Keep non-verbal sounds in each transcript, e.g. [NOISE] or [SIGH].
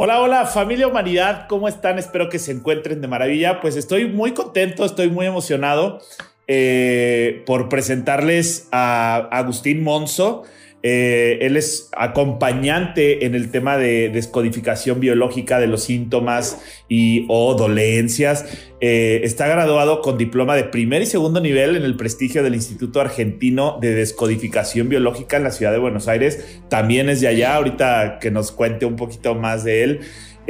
Hola, hola familia humanidad, ¿cómo están? Espero que se encuentren de maravilla. Pues estoy muy contento, estoy muy emocionado eh, por presentarles a Agustín Monzo. Eh, él es acompañante en el tema de descodificación biológica de los síntomas y o dolencias. Eh, está graduado con diploma de primer y segundo nivel en el prestigio del Instituto Argentino de Descodificación Biológica en la ciudad de Buenos Aires. También es de allá, ahorita que nos cuente un poquito más de él.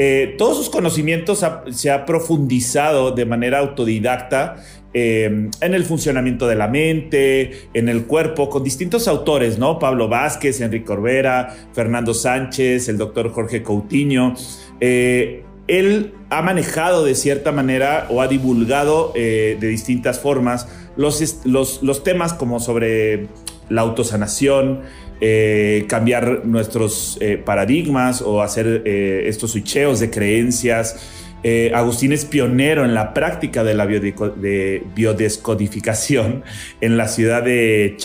Eh, todos sus conocimientos se ha profundizado de manera autodidacta Em, en el funcionamiento de la mente, en el cuerpo, con distintos autores, ¿no? Pablo Vázquez, Enrique Corbera, Fernando Sánchez, el doctor Jorge Coutinho. Eh, él ha manejado de cierta manera o ha divulgado eh, de distintas formas los, los, temas como sobre la autosanación, eh, cambiar nuestros paradigmas o hacer estos switcheos de creencias. Eh, Agustín es pionero en la práctica de la biodescodificación [LAUGHS] en la ciudad de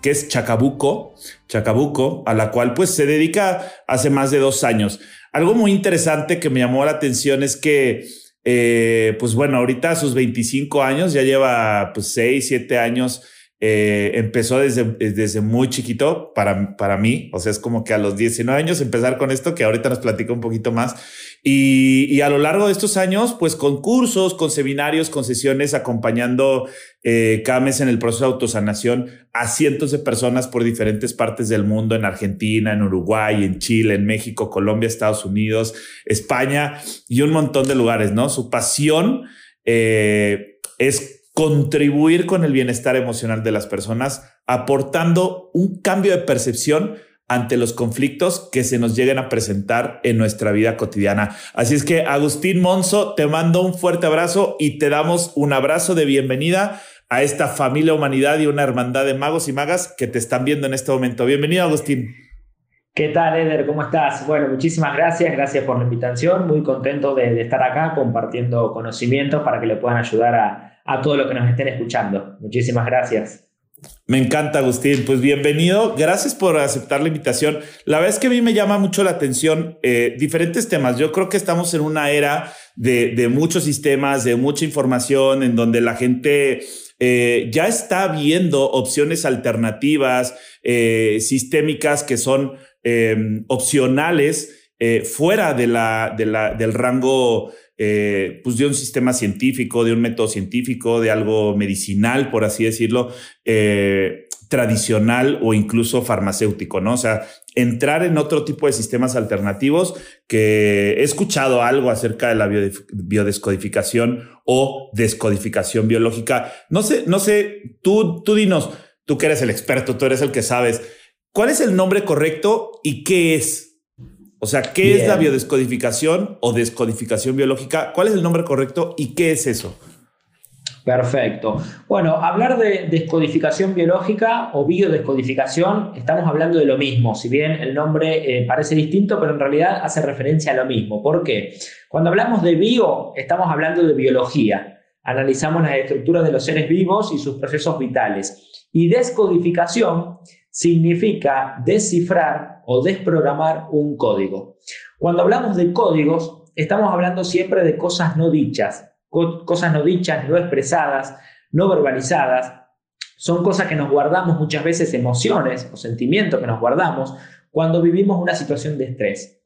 que es Chacabuco, Chacabuco, a la cual pues se dedica hace más de dos años. Algo muy interesante que me llamó la atención es que, eh, pues bueno, ahorita a sus 25 años, ya lleva pues 6, 7 años eh, empezó desde, desde muy chiquito para, para mí, o sea, es como que a los 19 años empezar con esto, que ahorita nos platica un poquito más, y, a lo largo de estos años, pues con cursos, con seminarios, con sesiones, acompañando eh, cada mes en el proceso de autosanación a cientos de personas por diferentes partes del mundo, en Argentina, en Uruguay, en Chile, en México, Colombia, Estados Unidos, España y un montón de lugares, ¿no? Su pasión eh, es contribuir con el bienestar emocional de las personas, aportando un cambio de percepción ante los conflictos que se nos lleguen a presentar en nuestra vida cotidiana. Así es que, Agustín Monzo, te mando un fuerte abrazo y te damos un abrazo de bienvenida a esta familia humanidad y una hermandad de magos y magas que te están viendo en este momento. Bienvenido, Agustín. ¿Qué tal, Eder? ¿Cómo estás? Bueno, muchísimas gracias, gracias por la invitación. Muy contento de, estar acá compartiendo conocimientos para que le puedan ayudar a, a todos los que nos estén escuchando. Muchísimas gracias. Me encanta, Agustín. Pues bienvenido. Gracias por aceptar la invitación. La verdad es que a mí me llama mucho la atención eh, diferentes temas. Yo creo que estamos en una era de, muchos sistemas, de mucha información, en donde la gente eh, ya está viendo opciones alternativas, eh, sistémicas que son opcionales fuera de la, del rango eh, pues de un sistema científico, de un método científico, de algo medicinal, por así decirlo, eh, tradicional o incluso farmacéutico, ¿no? O sea, entrar en otro tipo de sistemas alternativos que he escuchado algo acerca de la biodescodificación o descodificación biológica. No sé, no sé, tú, tú dinos, tú que eres el experto, tú eres el que sabes, ¿cuál es el nombre correcto y qué es? O sea, ¿qué es la biodescodificación o descodificación biológica? ¿Cuál es el nombre correcto y qué es eso? Perfecto. Bueno, hablar de descodificación biológica o biodescodificación, estamos hablando de lo mismo, si bien el nombre eh, parece distinto, pero en realidad hace referencia a lo mismo. ¿Por qué? Cuando hablamos de bio, estamos hablando de biología. Analizamos las estructuras de los seres vivos y sus procesos vitales. Y descodificación significa descifrar o desprogramar un código. Cuando hablamos de códigos, estamos hablando siempre de cosas no dichas, cosas no dichas, no expresadas, no verbalizadas. Son cosas que nos guardamos muchas veces, emociones o sentimientos que nos guardamos cuando vivimos una situación de estrés.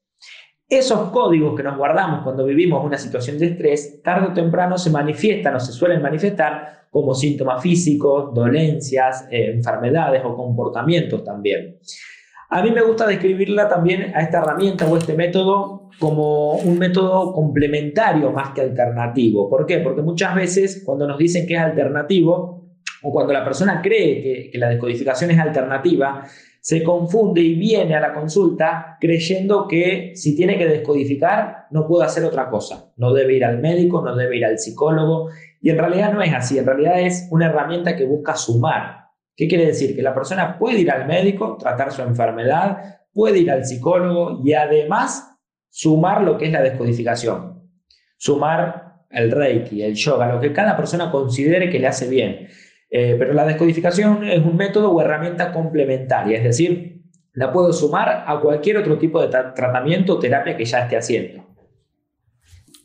Esos códigos que nos guardamos cuando vivimos una situación de estrés, tarde o temprano se manifiestan o se suelen manifestar como síntomas físicos, dolencias, eh, enfermedades o comportamientos también. A mí me gusta describirla también a esta herramienta o este método como un método complementario más que alternativo. ¿Por qué? Porque muchas veces cuando nos dicen que es alternativo o cuando la persona cree que, que la decodificación es alternativa, se confunde y viene a la consulta creyendo que si tiene que descodificar no puede hacer otra cosa. No debe ir al médico, no debe ir al psicólogo. Y en realidad no es así, en realidad es una herramienta que busca sumar. ¿Qué quiere decir? Que la persona puede ir al médico, tratar su enfermedad, puede ir al psicólogo y además sumar lo que es la descodificación. Sumar el reiki, el yoga, lo que cada persona considere que le hace bien. Eh, pero la descodificación es un método o herramienta complementaria, es decir, la puedo sumar a cualquier otro tipo de tratamiento o terapia que ya esté haciendo.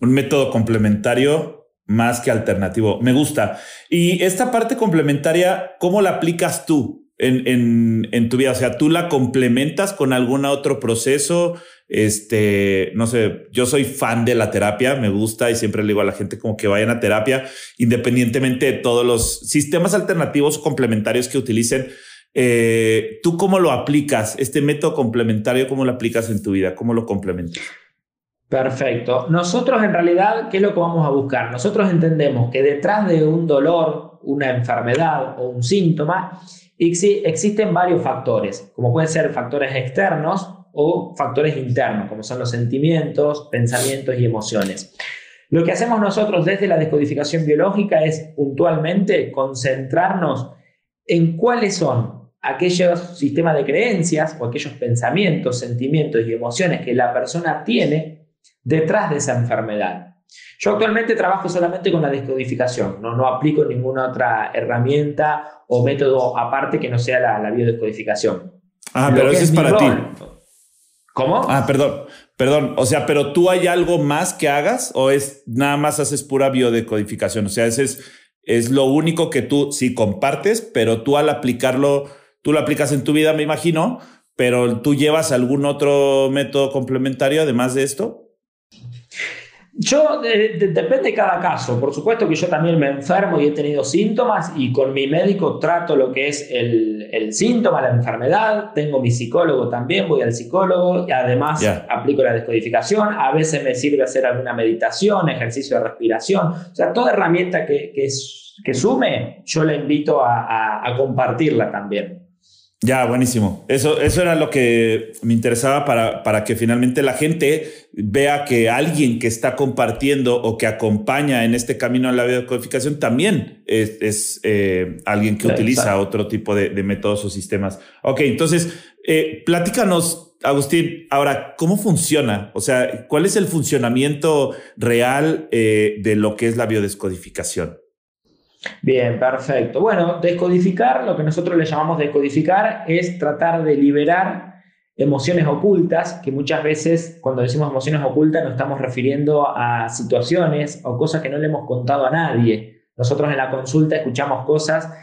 Un método complementario más que alternativo. Me gusta. Y esta parte complementaria, ¿cómo la aplicas tú en, en, tu vida? O sea, ¿tú la complementas con algún otro proceso? Este, no sé, yo soy fan de la terapia, me gusta y siempre le digo a la gente como que vayan a terapia, independientemente de todos los sistemas alternativos complementarios que utilicen. Eh, ¿Tú cómo lo aplicas? Este método complementario, ¿cómo lo aplicas en tu vida? ¿Cómo lo complementas? Perfecto. Nosotros en realidad, ¿qué es lo que vamos a buscar? Nosotros entendemos que detrás de un dolor, una enfermedad o un síntoma, existen varios factores, como pueden ser factores externos o factores internos, como son los sentimientos, pensamientos y emociones. Lo que hacemos nosotros desde la descodificación biológica es puntualmente concentrarnos en cuáles son aquellos sistemas de creencias o aquellos pensamientos, sentimientos y emociones que la persona tiene detrás de esa enfermedad. Yo actualmente trabajo solamente con la descodificación, no, no aplico ninguna otra herramienta o método aparte que no sea la, biodescodificación. Ah, pero eso es, para ti. ¿Cómo? Ah, perdón, perdón. O sea, pero tú hay algo más que hagas o es nada más haces pura biodescodificación. O sea, ese es, es lo único que tú sí compartes, pero tú al aplicarlo, tú lo aplicas en tu vida, me imagino, pero tú llevas algún otro método complementario además de esto. Yo, depende de cada caso. Por supuesto que yo también me enfermo y he tenido síntomas y con mi médico trato lo que es el, el síntoma, la enfermedad. Tengo mi psicólogo también, voy al psicólogo y además aplico la descodificación. A veces me sirve hacer alguna meditación, ejercicio de respiración. O sea, toda herramienta que, que, que sume, yo la invito a, a compartirla también. Ya, buenísimo. Eso, eso era lo que me interesaba para, para que finalmente la gente vea que alguien que está compartiendo o que acompaña en este camino a la biodecodificación también es, eh, alguien que utiliza otro tipo de, métodos o sistemas. Ok, entonces, eh, platícanos, Agustín, ahora, ¿cómo funciona? O sea, ¿cuál es el funcionamiento real eh, de lo que es la biodescodificación? Bien, perfecto. Bueno, descodificar, lo que nosotros le llamamos descodificar, es tratar de liberar emociones ocultas, que muchas veces cuando decimos emociones ocultas nos estamos refiriendo a situaciones o cosas que no le hemos contado a nadie. Nosotros en la consulta escuchamos cosas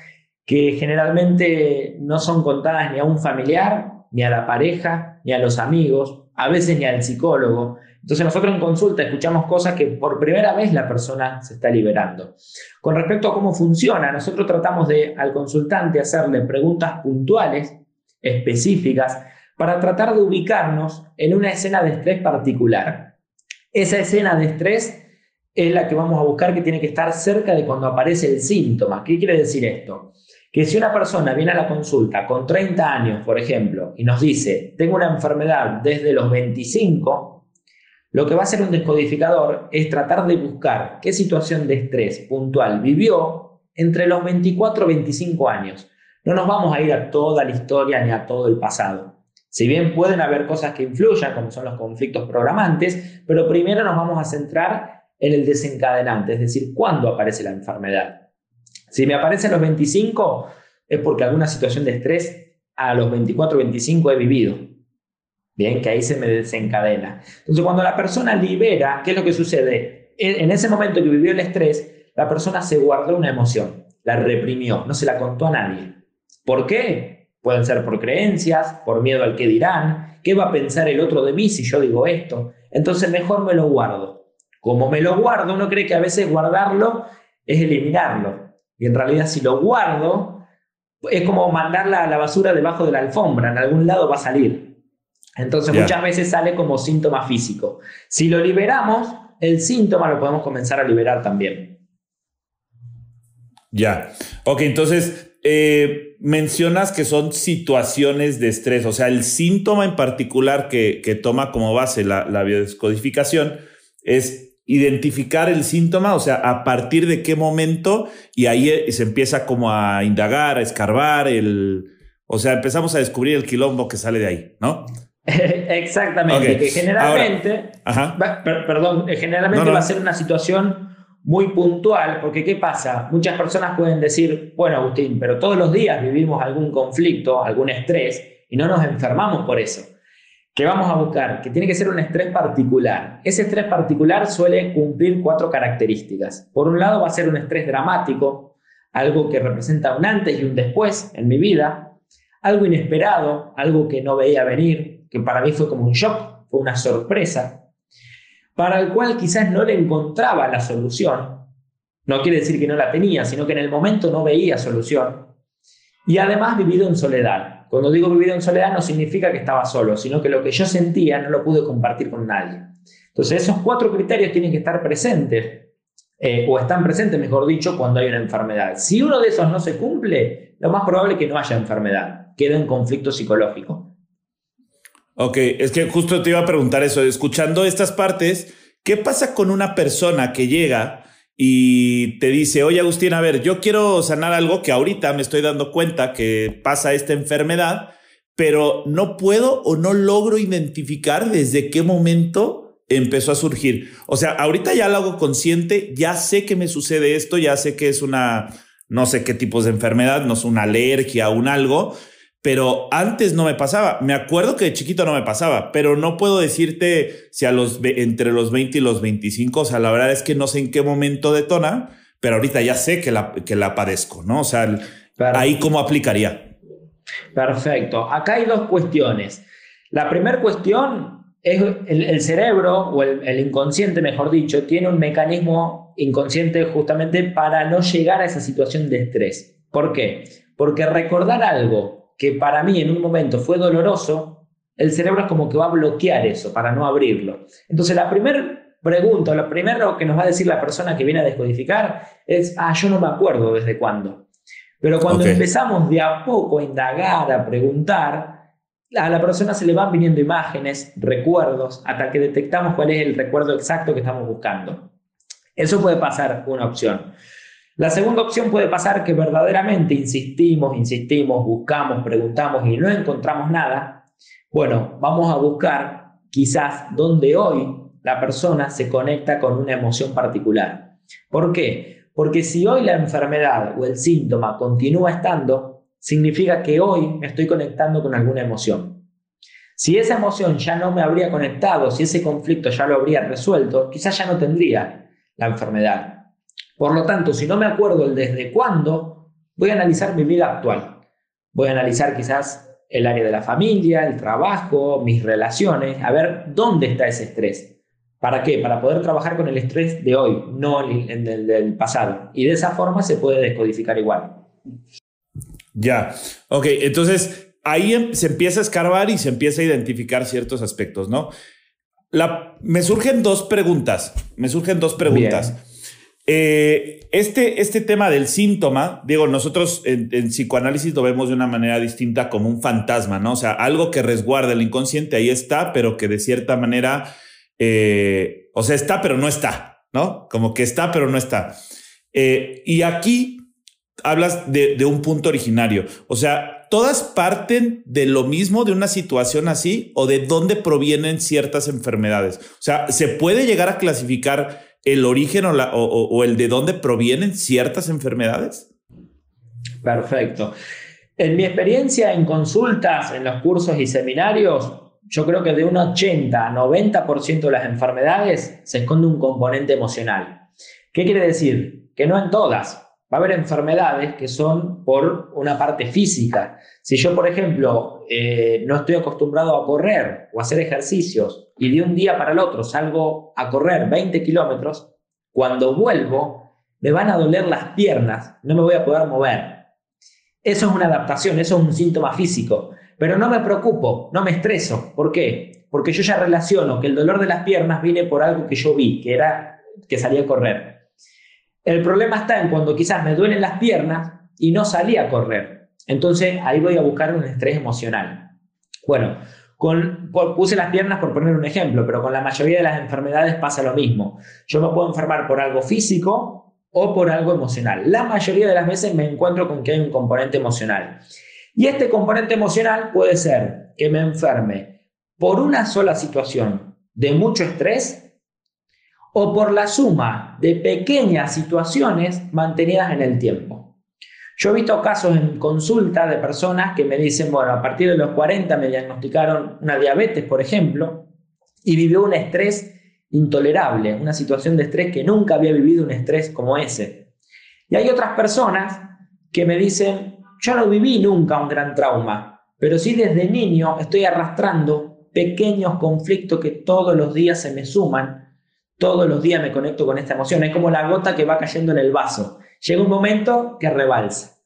que generalmente no son contadas ni a un familiar, ni a la pareja, ni a los amigos, a veces ni al psicólogo. Entonces nosotros en consulta escuchamos cosas que por primera vez la persona se está liberando. Con respecto a cómo funciona, nosotros tratamos de al consultante hacerle preguntas puntuales, específicas, para tratar de ubicarnos en una escena de estrés particular. Esa escena de estrés es la que vamos a buscar que tiene que estar cerca de cuando aparece el síntoma. ¿Qué quiere decir esto? Que si una persona viene a la consulta con 30 años, por ejemplo, y nos dice, tengo una enfermedad desde los 25, lo que va a hacer un descodificador es tratar de buscar qué situación de estrés puntual vivió entre los 24 y 25 años. No nos vamos a ir a toda la historia ni a todo el pasado. Si bien pueden haber cosas que influyan, como son los conflictos programantes, pero primero nos vamos a centrar en el desencadenante, es decir, cuándo aparece la enfermedad. Si me aparece a los 25, es porque alguna situación de estrés a los 24 o 25 he vivido. Bien, que ahí se me desencadena. Entonces, cuando la persona libera, ¿qué es lo que sucede? En ese momento que vivió el estrés, la persona se guardó una emoción, la reprimió, no se la contó a nadie. ¿Por qué? Pueden ser por creencias, por miedo al que dirán, qué va a pensar el otro de mí si yo digo esto. Entonces, mejor me lo guardo. Como me lo guardo, uno cree que a veces guardarlo es eliminarlo. Y en realidad, si lo guardo, es como mandarla a la basura debajo de la alfombra, en algún lado va a salir. Entonces muchas veces sale como síntoma físico. Si lo liberamos, el síntoma lo podemos comenzar a liberar también. Ya. Ok, entonces eh, mencionas que son situaciones de estrés, o sea, el síntoma en particular que, toma como base la, la biodescodificación es identificar el síntoma, o sea, a partir de qué momento, y ahí eh, se empieza como a indagar, a escarbar, el, o sea, empezamos a descubrir el quilombo que sale de ahí, ¿no? [LAUGHS] Exactamente, que generalmente, perdón, eh, generalmente va a ser una situación muy puntual, porque ¿qué pasa? Muchas personas pueden decir, bueno, Agustín, pero todos los días vivimos algún conflicto, algún estrés, y no nos enfermamos por eso. ¿Qué vamos a buscar? Que tiene que ser un estrés particular. Ese estrés particular suele cumplir cuatro características. Por un lado va a ser un estrés dramático, algo que representa un antes y un después en mi vida, algo inesperado, algo que no veía venir, que para mí fue como un shock, fue una sorpresa, para el cual quizás no le encontraba la solución. No quiere decir que no la tenía, sino que en el momento no veía solución. Y además vivido en soledad. Cuando digo vivido en soledad no significa que estaba solo, sino que lo que yo sentía no lo pude compartir con nadie. Entonces esos cuatro criterios tienen que estar presentes, eh, o están presentes, mejor dicho, cuando hay una enfermedad. Si uno de esos no se cumple, lo más probable es que no haya enfermedad, quede en conflicto psicológico. Ok, es que justo te iba a preguntar eso, escuchando estas partes, ¿qué pasa con una persona que llega y te dice, oye Agustín, a ver, yo quiero sanar algo que ahorita me estoy dando cuenta que pasa esta enfermedad, pero no puedo o no logro identificar desde qué momento empezó a surgir. O sea, ahorita ya lo hago consciente, ya sé que me sucede esto, ya sé que es una, no sé qué tipos de enfermedad, no es una alergia, un algo, pero antes no me pasaba. Me acuerdo que de chiquito no me pasaba, pero no puedo decirte si a los entre los 20 y los 25, o sea, la verdad es que no sé en qué momento detona, pero ahorita ya sé que la, que la padezco, ¿no? O sea, ahí cómo aplicaría. Perfecto. Acá hay dos cuestiones. La primera cuestión es el, cerebro o el, el inconsciente, mejor dicho, tiene un mecanismo inconsciente justamente para no llegar a esa situación de estrés. ¿Por qué? Porque recordar algo que para mí en un momento fue doloroso, el cerebro es como que va a bloquear eso para no abrirlo. Entonces la primera pregunta, lo primero que nos va a decir la persona que viene a descodificar es, ah, yo no me acuerdo desde cuándo. Pero cuando empezamos de a poco a indagar, a preguntar, a la persona se le van viniendo imágenes, recuerdos, hasta que detectamos cuál es el recuerdo exacto que estamos buscando. Eso puede pasar una opción. La segunda opción puede pasar que verdaderamente insistimos, insistimos, buscamos, preguntamos y no encontramos nada. Bueno, vamos a buscar quizás donde hoy la persona se conecta con una emoción particular. ¿Por qué? Porque si hoy la enfermedad o el síntoma continúa estando, significa que hoy me estoy conectando con alguna emoción. Si esa emoción ya no me habría conectado, si ese conflicto ya lo habría resuelto, quizás ya no tendría la enfermedad. Por lo tanto, si no me acuerdo el desde cuándo, voy a analizar mi vida actual. Voy a analizar quizás el área de la familia, el trabajo, mis relaciones, a ver dónde está ese estrés. ¿Para qué? Para poder trabajar con el estrés de hoy, no el, del pasado. Y de esa forma se puede descodificar igual. Ya, ok, entonces ahí em, se empieza a escarbar y se empieza a identificar ciertos aspectos, ¿no? La, me surgen dos preguntas, me surgen dos preguntas. Eh, este, este tema del síntoma, digo, nosotros en, psicoanálisis lo vemos de una manera distinta como un fantasma, ¿no? O sea, algo que resguarda el inconsciente, ahí está, pero que de cierta manera, eh, o sea, está, pero no está, ¿no? Como que está, pero no está. Eh, y aquí hablas de, de un punto originario, o sea, todas parten de lo mismo, de una situación así, o de dónde provienen ciertas enfermedades. O sea, se puede llegar a clasificar el origen o, el de dónde provienen ciertas enfermedades? Perfecto. En mi experiencia en consultas, en los cursos y seminarios, yo creo que de un 80 a 90% de las enfermedades se esconde un componente emocional. ¿Qué quiere decir? Que no en todas. Va a haber enfermedades que son por una parte física. Si yo, por ejemplo, eh, no estoy acostumbrado a correr o hacer ejercicios y de un día para el otro salgo a correr 20 kilómetros, cuando vuelvo me van a doler las piernas, no me voy a poder mover. Eso es una adaptación, eso es un síntoma físico. Pero no me preocupo, no me estreso. ¿Por qué? Porque yo ya relaciono que el dolor de las piernas viene por algo que yo vi, que era que salí a correr. El problema está en cuando quizás me duelen las piernas y no salí a correr. Entonces ahí voy a buscar un estrés emocional. Bueno, puse las piernas por poner un ejemplo, pero con la mayoría de las enfermedades pasa lo mismo. Yo me puedo enfermar por algo físico o por algo emocional. La mayoría de las veces me encuentro con que hay un componente emocional. Y este componente emocional puede ser que me enferme por una sola situación de mucho estrés o por la suma de pequeñas situaciones mantenidas en el tiempo. Yo he visto casos en consulta de personas que me dicen, bueno, a partir de los 40 me diagnosticaron una diabetes, por ejemplo, y vivió un estrés intolerable, una situación de estrés que nunca había vivido un estrés como ese. Y hay otras personas que me dicen, yo no viví nunca un gran trauma, pero sí desde niño estoy arrastrando pequeños conflictos que todos los días se me suman, todos los días me conecto con esta emoción, es como la gota que va cayendo en el vaso, llega un momento que rebalsa.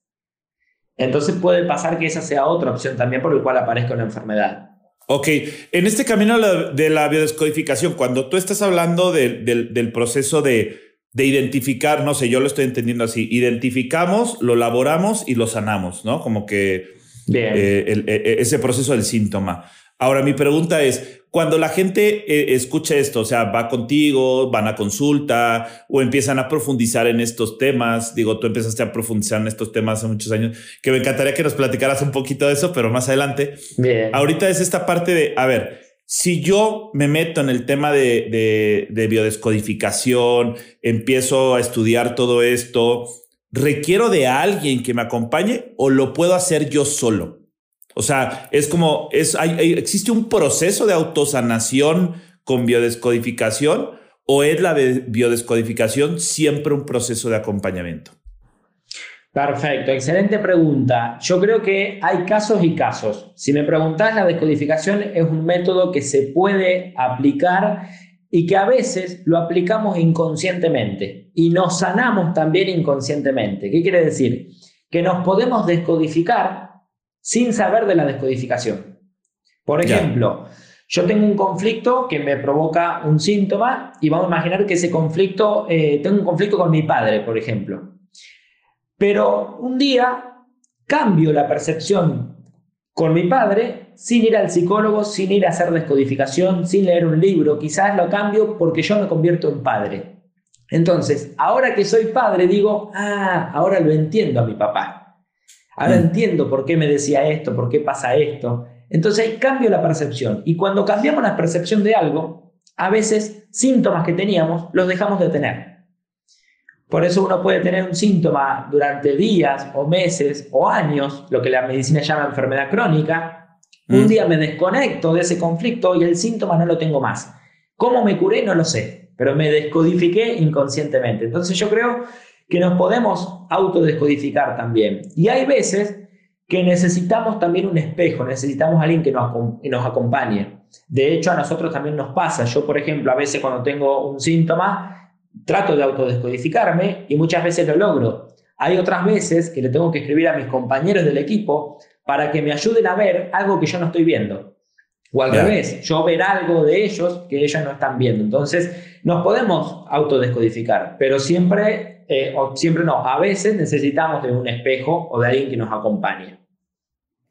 Entonces puede pasar que esa sea otra opción también por el cual aparezca una enfermedad. Ok, en este camino de la biodescodificación, cuando tú estás hablando del proceso de, identificar, no sé, yo lo estoy entendiendo así, identificamos, lo laboramos y lo sanamos, ¿no? Como que eh, e, e, ese proceso del síntoma. Ahora, mi pregunta es, cuando la gente eh, escucha esto, o sea, va contigo, van a consulta o empiezan a profundizar en estos temas, digo, tú empezaste a profundizar en estos temas hace muchos años, que me encantaría que nos platicaras un poquito de eso, pero más adelante. Bien. Ahorita es esta parte de, a ver, si yo me meto en el tema de, de, de biodescodificación, empiezo a estudiar todo esto, ¿requiero de alguien que me acompañe o lo puedo hacer yo solo? O sea, es como, es, hay, existe un proceso de autosanación con biodescodificación o es la de biodescodificación siempre un proceso de acompañamiento? Perfecto, excelente pregunta. Yo creo que hay casos y casos. Si me preguntás, la descodificación es un método que se puede aplicar y que a veces lo aplicamos inconscientemente y nos sanamos también inconscientemente. ¿Qué quiere decir? Que nos podemos descodificar sin saber de la descodificación. Por ejemplo, yo tengo un conflicto que me provoca un síntoma y vamos a imaginar que ese conflicto, eh, tengo un conflicto con mi padre, por ejemplo. Pero un día cambio la percepción con mi padre sin ir al psicólogo, sin ir a hacer descodificación, sin leer un libro. Quizás lo cambio porque yo me convierto en padre. Entonces, ahora que soy padre, digo, ah, ahora lo entiendo a mi papá. Ahora mm. entiendo por qué me decía esto, por qué pasa esto. Entonces cambio la percepción. Y cuando cambiamos la percepción de algo, a veces síntomas que teníamos los dejamos de tener. Por eso uno puede tener un síntoma durante días o meses o años, lo que la medicina llama enfermedad crónica. Un mm. día me desconecto de ese conflicto y el síntoma no lo tengo más. ¿Cómo me curé? No lo sé, pero me descodifiqué inconscientemente. Entonces yo creo que nos podemos autodescodificar también. Y hay veces que necesitamos también un espejo, necesitamos a alguien que nos, nos acompañe. De hecho, a nosotros también nos pasa. Yo, por ejemplo, a veces cuando tengo un síntoma, trato de autodescodificarme y muchas veces lo logro. Hay otras veces que le tengo que escribir a mis compañeros del equipo para que me ayuden a ver algo que yo no estoy viendo. O al revés, yo ver algo de ellos que ellos no están viendo. Entonces, nos podemos autodescodificar, pero siempre eh, o siempre no, a veces necesitamos de un espejo o de alguien que nos acompañe.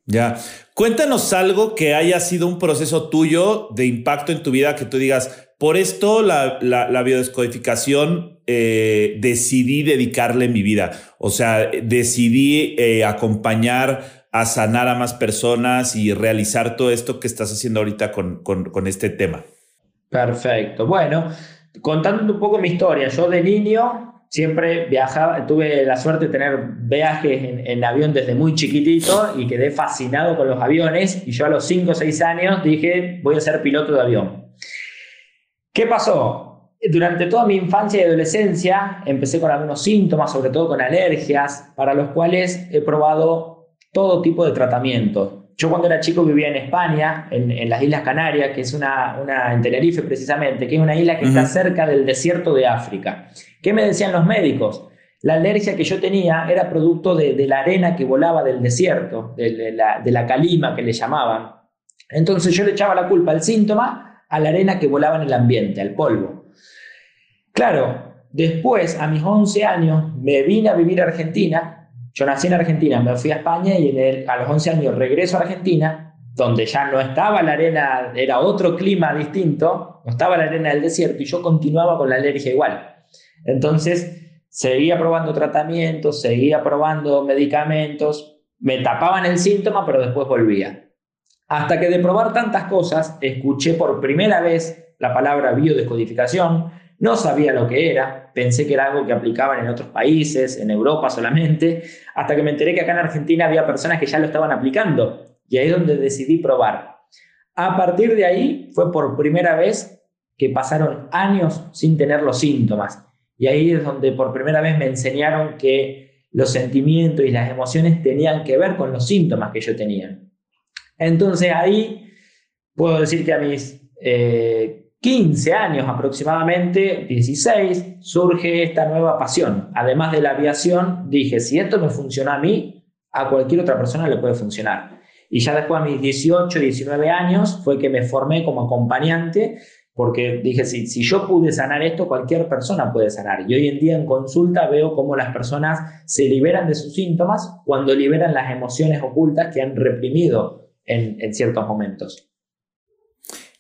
Ya, cuéntanos algo que haya sido un proceso tuyo de impacto en tu vida, que tú digas, por esto la, la, biodescodificación eh, decidí dedicarle mi vida, o sea, decidí eh, acompañar a sanar a más personas y realizar todo esto que estás haciendo ahorita con, con, este tema. Perfecto. Bueno, contando un poco mi historia, yo de niño siempre viajaba, tuve la suerte de tener viajes en, avión desde muy chiquitito y quedé fascinado con los aviones y yo a los 5 o 6 años dije voy a ser piloto de avión. ¿Qué pasó? Durante toda mi infancia y adolescencia empecé con algunos síntomas, sobre todo con alergias, para los cuales he probado todo tipo de tratamientos. Yo cuando era chico vivía en España, en, las Islas Canarias, que es una, una, en Tenerife precisamente, que es una isla que está cerca del desierto de África. ¿Qué me decían los médicos? La alergia que yo tenía era producto de, la arena que volaba del desierto, de, la, calima que le llamaban. Entonces yo le echaba la culpa al síntoma a la arena que volaba en el ambiente, al polvo. Claro, después, a mis 11 años, me vine a vivir a Argentina. Yo nací en Argentina, me fui a España y a los 11 años regreso a Argentina, donde ya no estaba la arena, era otro clima distinto, no estaba la arena del desierto y yo continuaba con la alergia igual. Entonces, seguía probando tratamientos, seguía probando medicamentos, me tapaban el síntoma, pero después volvía. Hasta que de probar tantas cosas, escuché por primera vez la palabra biodescodificación, No sabía lo que era, pensé que era algo que aplicaban en otros países, en Europa solamente, hasta que me enteré que acá en Argentina había personas que ya lo estaban aplicando y ahí es donde decidí probar. A partir de ahí fue por primera vez que pasaron años sin tener los síntomas y ahí es donde por primera vez me enseñaron que los sentimientos y las emociones tenían que ver con los síntomas que yo tenía. Entonces ahí puedo decir que a mis eh, 15 años aproximadamente, 16, surge esta nueva pasión. Además de la aviación, dije, si esto me funciona a mí, a cualquier otra persona le puede funcionar. Y ya después a mis 18, 19 años fue que me formé como acompañante porque dije, si, si yo pude sanar esto, cualquier persona puede sanar. Y hoy en día en consulta veo cómo las personas se liberan de sus síntomas cuando liberan las emociones ocultas que han reprimido en, en ciertos momentos.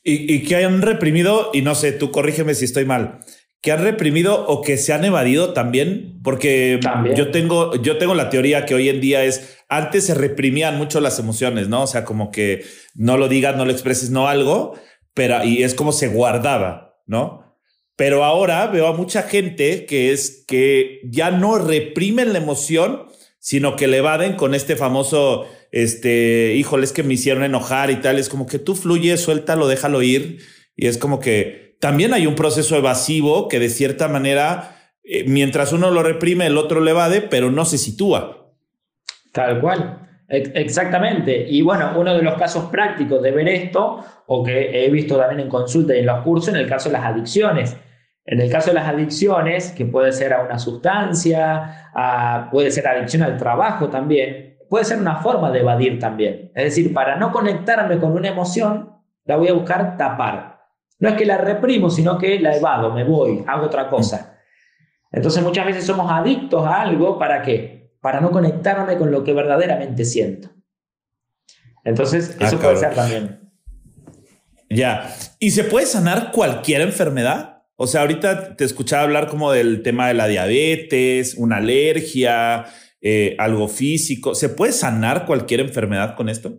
Y, que hayan reprimido, y no sé, tú corrígeme si estoy mal, que han reprimido o que se han evadido también, porque yo tengo, yo tengo la teoría que hoy en día es, antes se reprimían mucho las emociones, ¿no? O sea, como que no lo digas, no lo expreses, no algo, pero y es como se guardaba, ¿no? Pero ahora veo a mucha gente que es que ya no reprimen la emoción, sino que le evaden con este famoso este, híjole, es que me hicieron enojar y tal. Es como que tú fluyes, suéltalo, déjalo ir. Y es como que también hay un proceso evasivo que de cierta manera, eh, mientras uno lo reprime, el otro le evade, pero no se sitúa. Tal cual. Exactamente. Y bueno, uno de los casos prácticos de ver esto, o que he visto también en consulta y en los cursos, en el caso de las adicciones. En el caso de las adicciones, que puede ser a una sustancia, puede ser adicción al trabajo también, puede ser una forma de evadir también. Es decir, para no conectarme con una emoción, la voy a buscar tapar. No es que la reprimo, sino que la evado, me voy, hago otra cosa. Entonces muchas veces somos adictos a algo, ¿para qué? Para no conectarme con lo que verdaderamente siento. Entonces, ah, eso puede ser también. Ya. ¿Y se puede sanar cualquier enfermedad? O sea, ahorita te escuchaba hablar como del tema de la diabetes, una alergia, eh, algo físico. ¿Se puede sanar cualquier enfermedad con esto?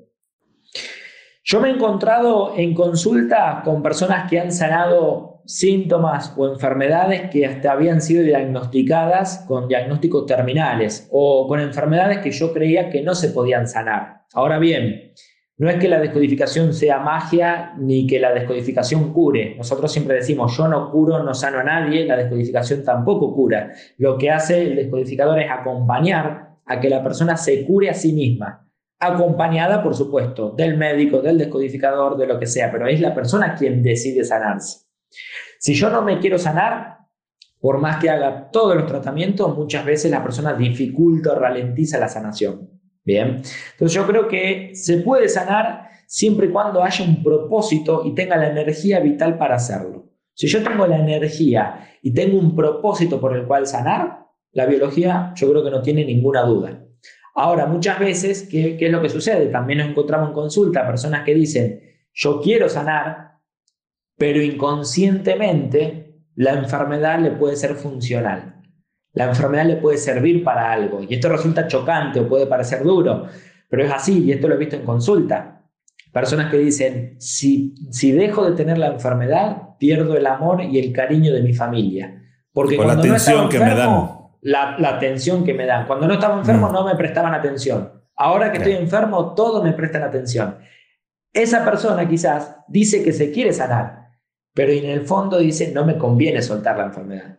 Yo me he encontrado en consulta con personas que han sanado síntomas o enfermedades que hasta habían sido diagnosticadas con diagnósticos terminales o con enfermedades que yo creía que no se podían sanar. Ahora bien, no es que la descodificación sea magia ni que la descodificación cure. Nosotros siempre decimos, yo no curo, no sano a nadie, la descodificación tampoco cura. Lo que hace el descodificador es acompañar a que la persona se cure a sí misma. Acompañada, por supuesto, del médico, del descodificador, de lo que sea, pero es la persona quien decide sanarse. Si yo no me quiero sanar, por más que haga todos los tratamientos, muchas veces la persona dificulta o ralentiza la sanación. Bien, entonces yo creo que se puede sanar siempre y cuando haya un propósito y tenga la energía vital para hacerlo. Si yo tengo la energía y tengo un propósito por el cual sanar, la biología yo creo que no tiene ninguna duda. Ahora, muchas veces, ¿qué, qué es lo que sucede? También nos encontramos en consulta personas que dicen, yo quiero sanar, pero inconscientemente la enfermedad le puede ser funcional la enfermedad le puede servir para algo. Y esto resulta chocante o puede parecer duro, pero es así y esto lo he visto en consulta. Personas que dicen, si, si dejo de tener la enfermedad, pierdo el amor y el cariño de mi familia. Porque la atención que me dan. La, atención que me dan. Cuando no estaba enfermo mm. no me prestaban atención. Ahora que estoy enfermo, todos me prestan atención. Esa persona quizás dice que se quiere sanar, pero en el fondo dice, no me conviene soltar la enfermedad.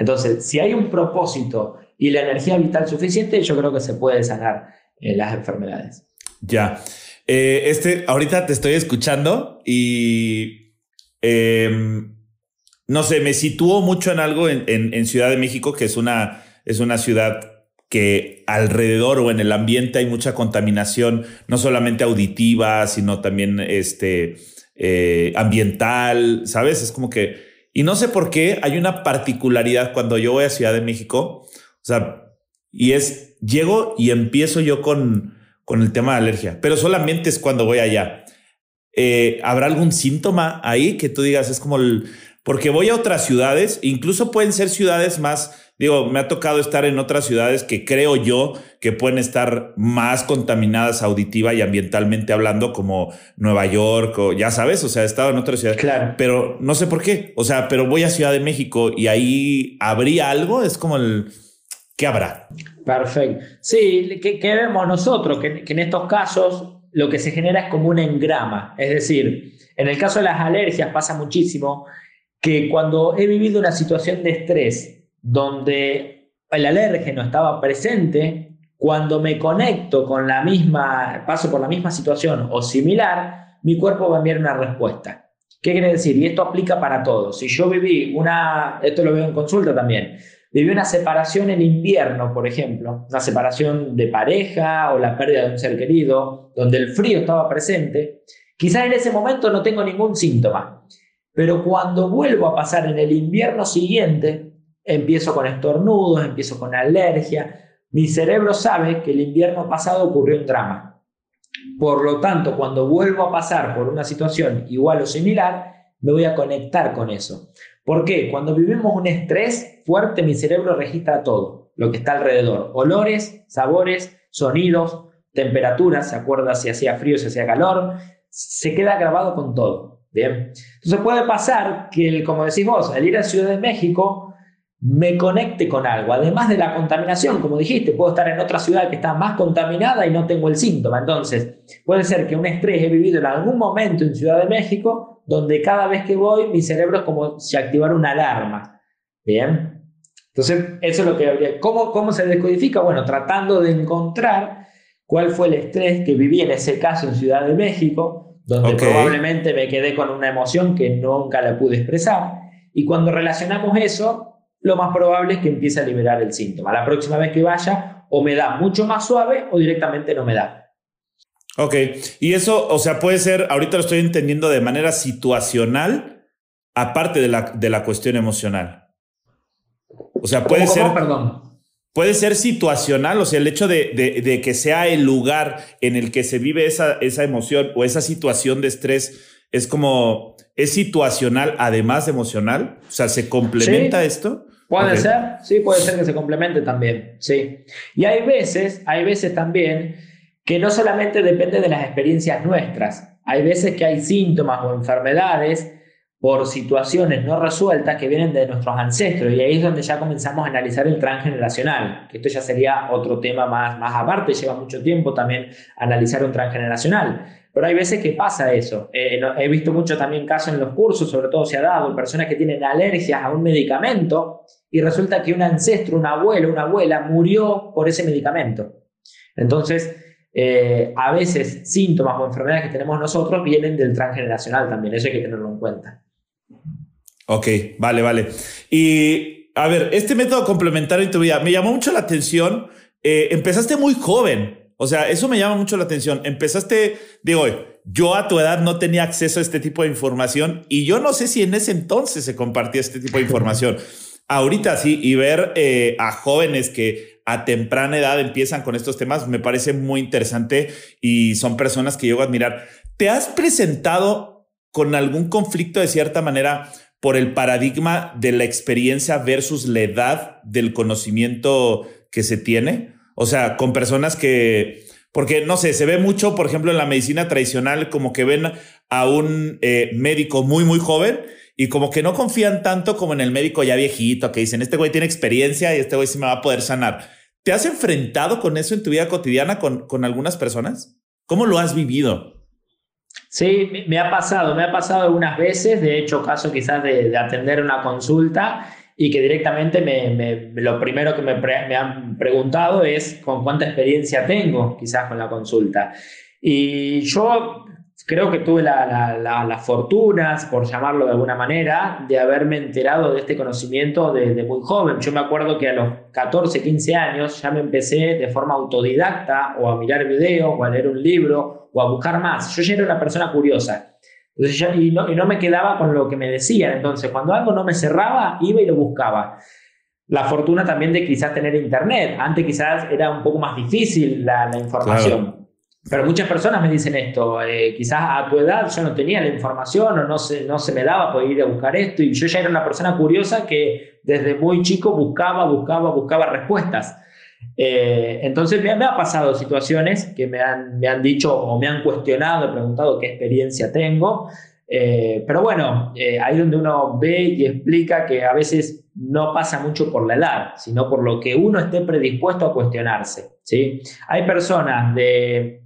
Entonces, si hay un propósito y la energía vital suficiente, yo creo que se puede sanar eh, las enfermedades. Ya. Eh, este, ahorita te estoy escuchando y em, no sé, me sitúo mucho en algo en, Ciudad de México, que es una, es una ciudad que alrededor o en el ambiente hay mucha contaminación, no solamente auditiva, sino también este, eh, ambiental, ¿sabes? Es como que y no sé por qué hay una particularidad cuando yo voy a Ciudad de México, o sea, y es, llego y empiezo yo con, con el tema de alergia, pero solamente es cuando voy allá. Eh, ¿Habrá algún síntoma ahí que tú digas es como el, porque voy a otras ciudades, incluso pueden ser ciudades más Digo, me ha tocado estar en otras ciudades que creo yo que pueden estar más contaminadas auditiva y ambientalmente hablando, como Nueva York o ya sabes, o sea, he estado en otras ciudades. Claro. Pero no sé por qué. O sea, pero voy a Ciudad de México y ahí habría algo. Es como el. ¿Qué habrá? Perfecto. Sí, ¿qué, vemos nosotros? Que, que en estos casos lo que se genera es como un engrama. Es decir, en el caso de las alergias pasa muchísimo que cuando he vivido una situación de estrés donde el alérgeno estaba presente, cuando me conecto con la misma, paso por la misma situación o similar, mi cuerpo va a enviar una respuesta. ¿Qué quiere decir? Y esto aplica para todos. Si yo viví una, esto lo veo en consulta también, viví una separación en invierno, por ejemplo, una separación de pareja o la pérdida de un ser querido, donde el frío estaba presente, quizás en ese momento no tengo ningún síntoma, pero cuando vuelvo a pasar en el invierno siguiente, empiezo con estornudos, empiezo con alergia. Mi cerebro sabe que el invierno pasado ocurrió un drama. Por lo tanto, cuando vuelvo a pasar por una situación igual o similar, me voy a conectar con eso. ¿Por qué? Cuando vivimos un estrés fuerte, mi cerebro registra todo, lo que está alrededor. Olores, sabores, sonidos, temperaturas, se acuerda si hacía frío, si hacía calor, se queda grabado con todo. Bien. Entonces puede pasar que, como decís vos, al ir a Ciudad de México, me conecte con algo. Además de la contaminación, como dijiste, puedo estar en otra ciudad que está más contaminada y no tengo el síntoma. Entonces, puede ser que un estrés he vivido en algún momento en Ciudad de México, donde cada vez que voy, mi cerebro es como si activara una alarma. Bien. Entonces, eso es lo que habría. ¿Cómo, cómo se descodifica? Bueno, tratando de encontrar cuál fue el estrés que viví en ese caso en Ciudad de México, donde probablemente me quedé con una emoción que nunca la pude expresar. Y cuando relacionamos eso, lo más probable es que empiece a liberar el síntoma. La próxima vez que vaya, o me da mucho más suave o directamente no me da. Ok, y eso, o sea, puede ser, ahorita lo estoy entendiendo de manera situacional, aparte de la, de la cuestión emocional. O sea, puede ser... Perdón. Puede ser situacional, o sea, el hecho de, que sea el lugar en el que se vive esa, esa emoción o esa situación de estrés es como, es situacional además de emocional. O sea, ¿se complementa esto? Puede ser, sí, puede ser que se complemente también, sí. Y hay veces, hay veces también que no solamente depende de las experiencias nuestras, hay veces que hay síntomas o enfermedades por situaciones no resueltas que vienen de nuestros ancestros y ahí es donde ya comenzamos a analizar el transgeneracional, que esto ya sería otro tema más, más aparte, lleva mucho tiempo también analizar un transgeneracional. Pero hay veces que pasa eso. Eh, he visto mucho también casos en los cursos, sobre todo se ha dado, personas que tienen alergias a un medicamento y resulta que un ancestro, un abuelo, una abuela murió por ese medicamento. Entonces, eh, a veces síntomas o enfermedades que tenemos nosotros vienen del transgeneracional también, eso hay que tenerlo en cuenta. Ok, vale, vale. Y a ver, este método complementario en tu vida me llamó mucho la atención. Eh, empezaste muy joven. O sea, eso me llama mucho la atención. Empezaste, digo, yo a tu edad no tenía acceso a este tipo de información y yo no sé si en ese entonces se compartía este tipo de información. [LAUGHS] Ahorita sí, y ver eh, a jóvenes que a temprana edad empiezan con estos temas me parece muy interesante y son personas que llego a admirar. ¿Te has presentado con algún conflicto de cierta manera por el paradigma de la experiencia versus la edad del conocimiento que se tiene? O sea, con personas que, porque no sé, se ve mucho, por ejemplo, en la medicina tradicional, como que ven a un eh, médico muy, muy joven y como que no confían tanto como en el médico ya viejito, que dicen, este güey tiene experiencia y este güey sí me va a poder sanar. ¿Te has enfrentado con eso en tu vida cotidiana con, con algunas personas? ¿Cómo lo has vivido? Sí, me ha pasado, me ha pasado algunas veces, de hecho, caso quizás de, de atender una consulta y que directamente me, lo primero que me, me, han preguntado es con cuánta experiencia tengo quizás con la consulta. Y yo creo que tuve las fortunas, por llamarlo de alguna manera, de haberme enterado de este conocimiento desde muy joven. Yo me acuerdo que a los 14, 15 años ya me empecé de forma autodidacta o a mirar videos o a leer un libro o a buscar más. Yo ya era una persona curiosa y, no, y no me quedaba con lo que me decían. Entonces, cuando algo no me cerraba, iba y lo buscaba. La fortuna también de quizás tener internet. Antes quizás era un poco más difícil la, información. pero muchas personas me dicen esto, eh, quizás a tu edad yo no tenía la información o no se, no se me daba poder ir a buscar esto y yo ya era una persona curiosa que desde muy chico buscaba, buscaba, buscaba respuestas. Eh, entonces me, ha pasado situaciones que me han, me han dicho o me han cuestionado, preguntado qué experiencia tengo, eh, pero bueno, ahí donde uno ve y explica que a veces no pasa mucho por la edad, sino por lo que uno esté predispuesto a cuestionarse. ¿sí? Hay personas de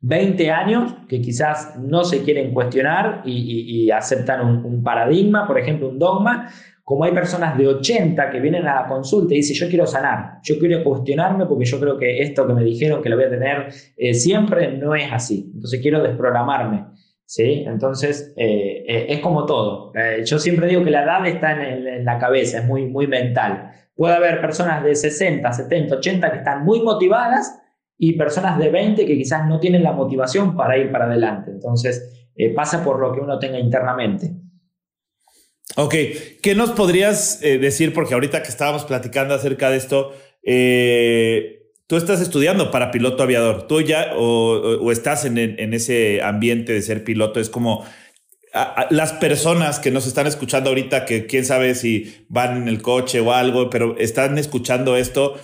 20 años que quizás no se quieren cuestionar y, aceptan un, paradigma, por ejemplo, un dogma, como hay personas de 80 que vienen a la consulta y dicen, yo quiero sanar, yo quiero cuestionarme porque yo creo que esto que me dijeron que lo voy a tener eh, siempre no es así, entonces quiero desprogramarme. ¿Sí? Entonces, eh, eh, es como todo. yo siempre digo que la edad está en, en, la cabeza, es muy, muy mental. Puede haber personas de 60, 70, 80 que están muy motivadas y personas de 20 que quizás no tienen la motivación para ir para adelante. Entonces, eh, pasa por lo que uno tenga internamente. Ok, ¿qué nos podrías eh, decir? Porque ahorita que estábamos platicando acerca de esto, eh, tú estás estudiando para piloto aviador, tú ya o, estás en, en, ese ambiente de ser piloto, es como las personas que nos están escuchando ahorita, que quién sabe si van en el coche o algo, pero están escuchando esto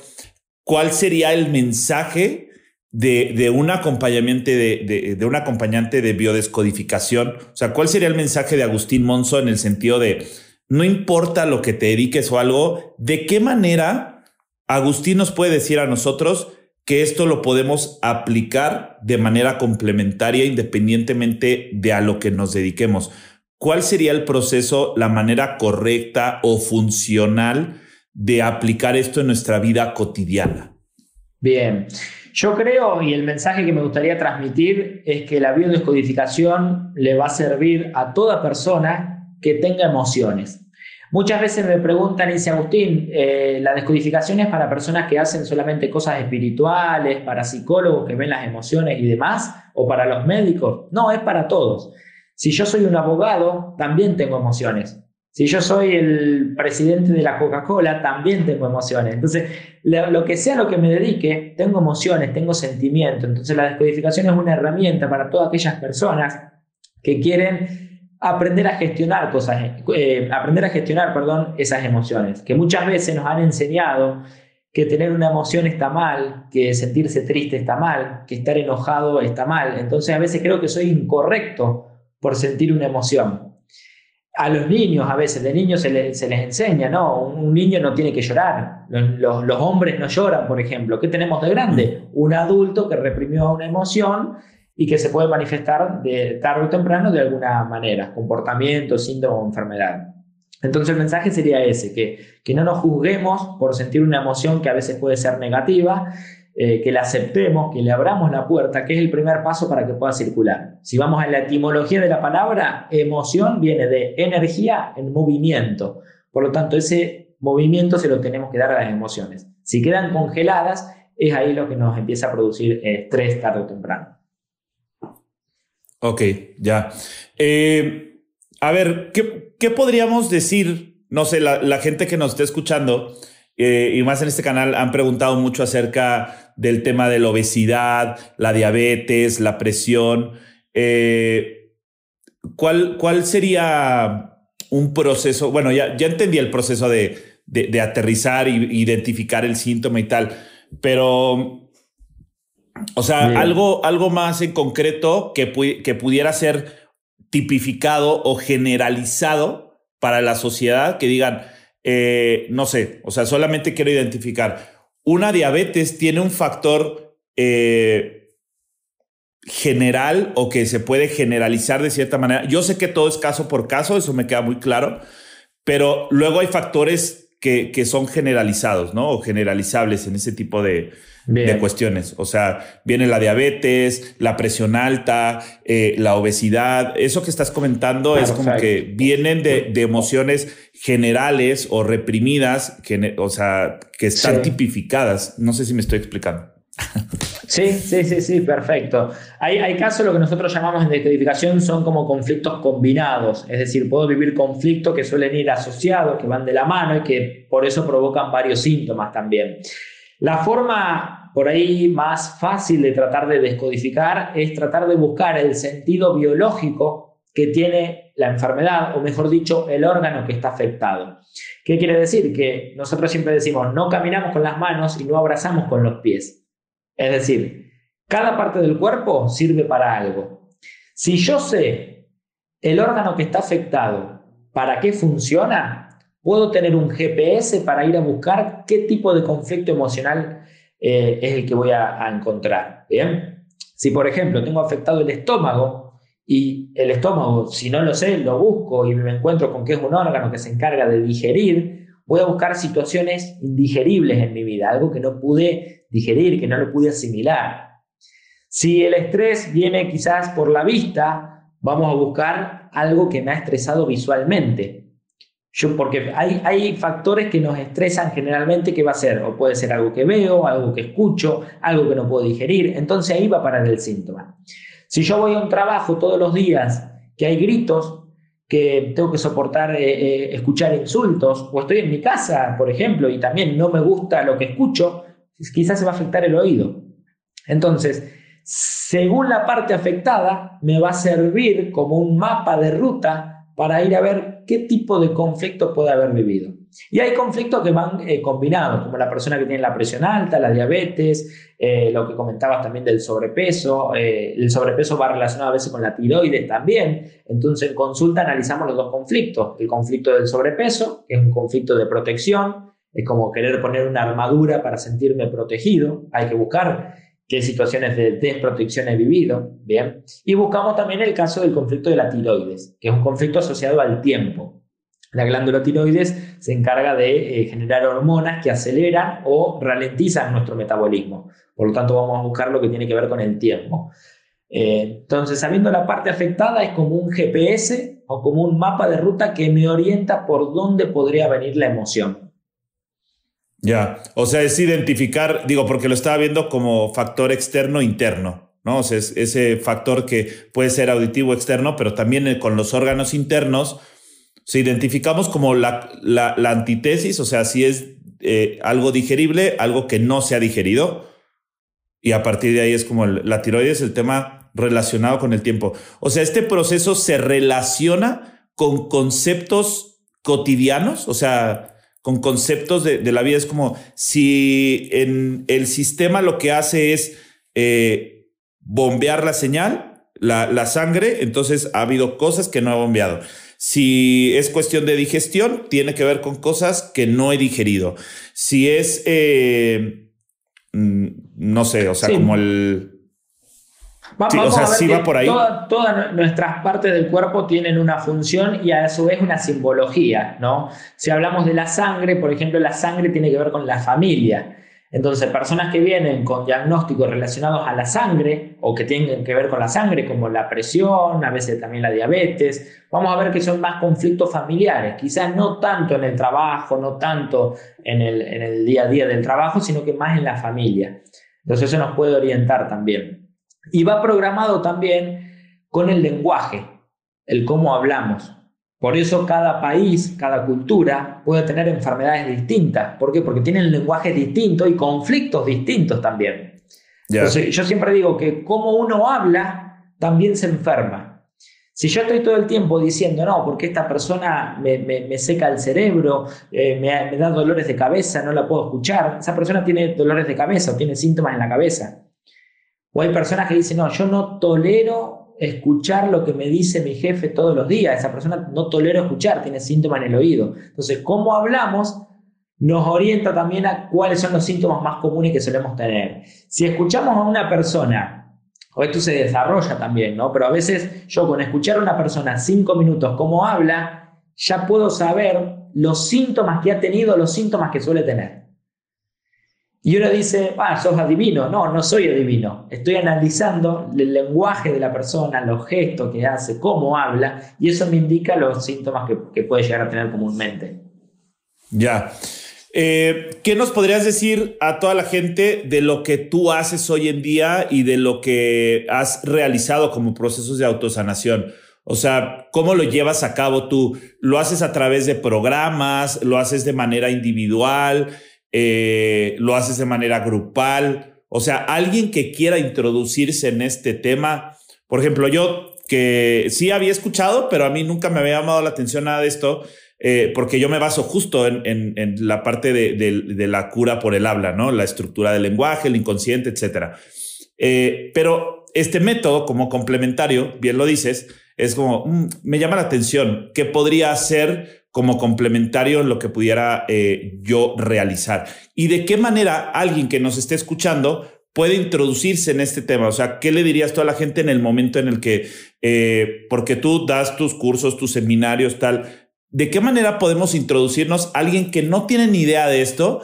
¿cuál sería el mensaje de, un acompañamiento de, un acompañante de biodescodificación? O sea, ¿cuál sería el mensaje de Agustín Monzo en el sentido de no importa lo que te dediques o algo, de qué manera Agustín nos puede decir a nosotros que esto lo podemos aplicar de manera complementaria independientemente de a lo que nos dediquemos? ¿Cuál sería el proceso, la manera correcta o funcional? de aplicar esto en nuestra vida cotidiana? Bien, yo creo y el mensaje que me gustaría transmitir es que la biodescodificación le va a servir a toda persona que tenga emociones. Muchas veces me preguntan, dice Agustín, eh, ¿la descodificación es para personas que hacen solamente cosas espirituales, para psicólogos que ven las emociones y demás, o para los médicos? No, es para todos. Si yo soy un abogado, también tengo emociones. Si yo soy el presidente de la Coca-Cola, también tengo emociones. Entonces, lo, que sea lo que me dedique, tengo emociones, tengo sentimientos. Entonces, la descodificación es una herramienta para todas aquellas personas que quieren aprender a gestionar cosas, eh, aprender a gestionar, perdón, esas emociones, que muchas veces nos han enseñado que tener una emoción está mal, que sentirse triste está mal, que estar enojado está mal. Entonces, a veces creo que soy incorrecto por sentir una emoción a los niños a veces, de niños se, les enseña, ¿no? Un niño no tiene que llorar, los, hombres no lloran, por ejemplo. ¿Qué tenemos de grande? Un adulto que reprimió una emoción y que se puede manifestar de tarde o temprano de alguna manera, comportamiento, síndrome o enfermedad. Entonces el mensaje sería ese, que, que no nos juzguemos por sentir una emoción que a veces puede ser negativa eh, que la aceptemos, que le abramos la puerta, que es el primer paso para que pueda circular. Si vamos a la etimología de la palabra, emoción viene de energía en movimiento. Por lo tanto, ese movimiento se lo tenemos que dar a las emociones. Si quedan congeladas, es ahí lo que nos empieza a producir estrés tarde o temprano. Ok, ya. Eh, a ver, ¿qué, podríamos decir? No sé, la, la gente que nos está escuchando, eh, y más en este canal han preguntado mucho acerca del tema de la obesidad, la diabetes, la presión. Eh, ¿cuál, ¿Cuál sería un proceso? Bueno, ya, ya entendí el proceso de, de, aterrizar e identificar el síntoma y tal, pero, o sea, algo, algo más en concreto que, que pudiera ser tipificado o generalizado para la sociedad, que digan, eh, no sé, o sea, solamente quiero identificar. Una diabetes tiene un factor eh, general o que se puede generalizar de cierta manera. Yo sé que todo es caso por caso, eso me queda muy claro, pero luego hay factores que, que son generalizados, ¿no? O generalizables en ese tipo de, de cuestiones. O sea, viene la diabetes, la presión alta, eh, la obesidad. Eso que estás comentando es como que vienen de, emociones generales o reprimidas, que, o sea, que están tipificadas. No sé si me estoy explicando. [LAUGHS] Sí, sí, sí, sí, perfecto. Hay, hay casos, lo que nosotros llamamos en decodificación son como conflictos combinados, es decir, puedo vivir conflictos que suelen ir asociados, que van de la mano y que por eso provocan varios síntomas también. La forma por ahí más fácil de tratar de descodificar es tratar de buscar el sentido biológico que tiene la enfermedad, o mejor dicho, el órgano que está afectado. ¿Qué quiere decir? Que nosotros siempre decimos, no caminamos con las manos y no abrazamos con los pies. Es decir, cada parte del cuerpo sirve para algo. Si yo sé el órgano que está afectado, para qué funciona, puedo tener un GPS para ir a buscar qué tipo de conflicto emocional eh, es el que voy a, encontrar. Si por ejemplo tengo afectado el estómago y el estómago, si no lo sé, lo busco y me encuentro con que es un órgano que se encarga de digerir, voy a buscar situaciones indigeribles en mi vida, algo que no pude digerir, que no lo pude asimilar. Si el estrés viene quizás por la vista, vamos a buscar algo que me ha estresado visualmente. Yo, porque hay, hay factores que nos estresan generalmente que va a ser, o puede ser algo que veo, algo que escucho, algo que no puedo digerir, entonces ahí va a parar el síntoma. Si yo voy a un trabajo todos los días que hay gritos, que tengo que soportar eh, eh, escuchar insultos, o estoy en mi casa, por ejemplo, y también no me gusta lo que escucho, quizás se va a afectar el oído. Entonces, según la parte afectada, me va a servir como un mapa de ruta para ir a ver qué tipo de conflicto puede haber vivido. Y hay conflictos que van eh, combinados, como la persona que tiene la presión alta, la diabetes, eh, lo que comentabas también del sobrepeso. Eh, el sobrepeso va relacionado a veces con la tiroides también. Entonces, en consulta analizamos los dos conflictos. El conflicto del sobrepeso, que es un conflicto de protección, es como querer poner una armadura para sentirme protegido. Hay que buscar qué situaciones de desprotección he vivido, ¿bien? Y buscamos también el caso del conflicto de la tiroides, que es un conflicto asociado al tiempo. La glándula tiroides se encarga de eh, generar hormonas que aceleran o ralentizan nuestro metabolismo. Por lo tanto, vamos a buscar lo que tiene que ver con el tiempo. Eh, entonces, sabiendo la parte afectada, es como un GPS o como un mapa de ruta que me orienta por dónde podría venir la emoción. Ya, o sea, es identificar, digo, porque lo estaba viendo como factor externo interno, ¿no? O sea, es ese factor que puede ser auditivo externo, pero también con los órganos internos, se identificamos como la, la, antítesis, o sea, si es eh, algo digerible, algo que no se ha digerido, y a partir de ahí es como la tiroides, el tema relacionado con el tiempo. O sea, este proceso se relaciona con conceptos cotidianos, o sea, con conceptos de, la vida. Es como si en el sistema lo que hace es eh, bombear la señal, la, sangre, entonces ha habido cosas que no ha bombeado. Si es cuestión de digestión, tiene que ver con cosas que no he digerido. Si es, eh, mm, no sé, o sea, como el o sea, sí va por ahí. Todas nuestras partes del cuerpo tienen una función y a su vez una simbología, ¿no? Si hablamos de la sangre, por ejemplo, la sangre tiene que ver con la familia. Entonces, personas que vienen con diagnósticos relacionados a la sangre o que tienen que ver con la sangre, como la presión, a veces también la diabetes, vamos a ver que son más conflictos familiares, quizás no tanto en el trabajo, no tanto en el, en el día a día del trabajo, sino que más en la familia. Entonces, eso nos puede orientar también. Y va programado también con el lenguaje, el cómo hablamos. Por eso cada país, cada cultura puede tener enfermedades distintas. ¿Por qué? Porque tienen lenguajes distintos y conflictos distintos también. Entonces, yo siempre digo que como uno habla, también se enferma. Si yo estoy todo el tiempo diciendo, no, porque esta persona me, seca el cerebro, eh, me, me da dolores de cabeza, no la puedo escuchar, esa persona tiene dolores de cabeza o tiene síntomas en la cabeza. O hay personas que dicen, no, yo no tolero escuchar lo que me dice mi jefe todos los días. Esa persona no tolero escuchar, tiene síntomas en el oído. Entonces, cómo hablamos nos orienta también a cuáles son los síntomas más comunes que solemos tener. Si escuchamos a una persona, o esto se desarrolla también, ¿no? Pero a veces yo con escuchar a una persona cinco minutos cómo habla, ya puedo saber los síntomas que ha tenido, los síntomas que suele tener. Y uno dice, ah, sos adivino. No, no soy adivino. Estoy analizando el lenguaje de la persona, los gestos que hace, cómo habla, y eso me indica los síntomas que, puede llegar a tener comúnmente. Ya. Eh, ¿Qué nos podrías decir a toda la gente de lo que tú haces hoy en día y de lo que has realizado como procesos de autosanación? O sea, ¿cómo lo llevas a cabo tú? ¿Lo haces a través de programas? ¿Lo haces de manera individual? Eh, lo haces de manera grupal. O sea, alguien que quiera introducirse en este tema, por ejemplo, yo que sí había escuchado, pero a mí nunca me había llamado la atención nada de esto, eh, porque yo me baso justo en, la parte de, la cura por el habla, ¿no? La estructura del lenguaje, el inconsciente, etcétera. Eh, pero este método, como complementario, bien lo dices, es como, mm, me llama la atención, ¿qué podría hacer como complementario en lo que pudiera eh, yo realizar? ¿Y de qué manera alguien que nos esté escuchando puede introducirse en este tema? O sea, ¿qué le dirías tú a la gente en el momento en el que, eh, porque tú das tus cursos, tus seminarios, tal, ¿de qué manera podemos introducirnos a alguien que no tiene ni idea de esto?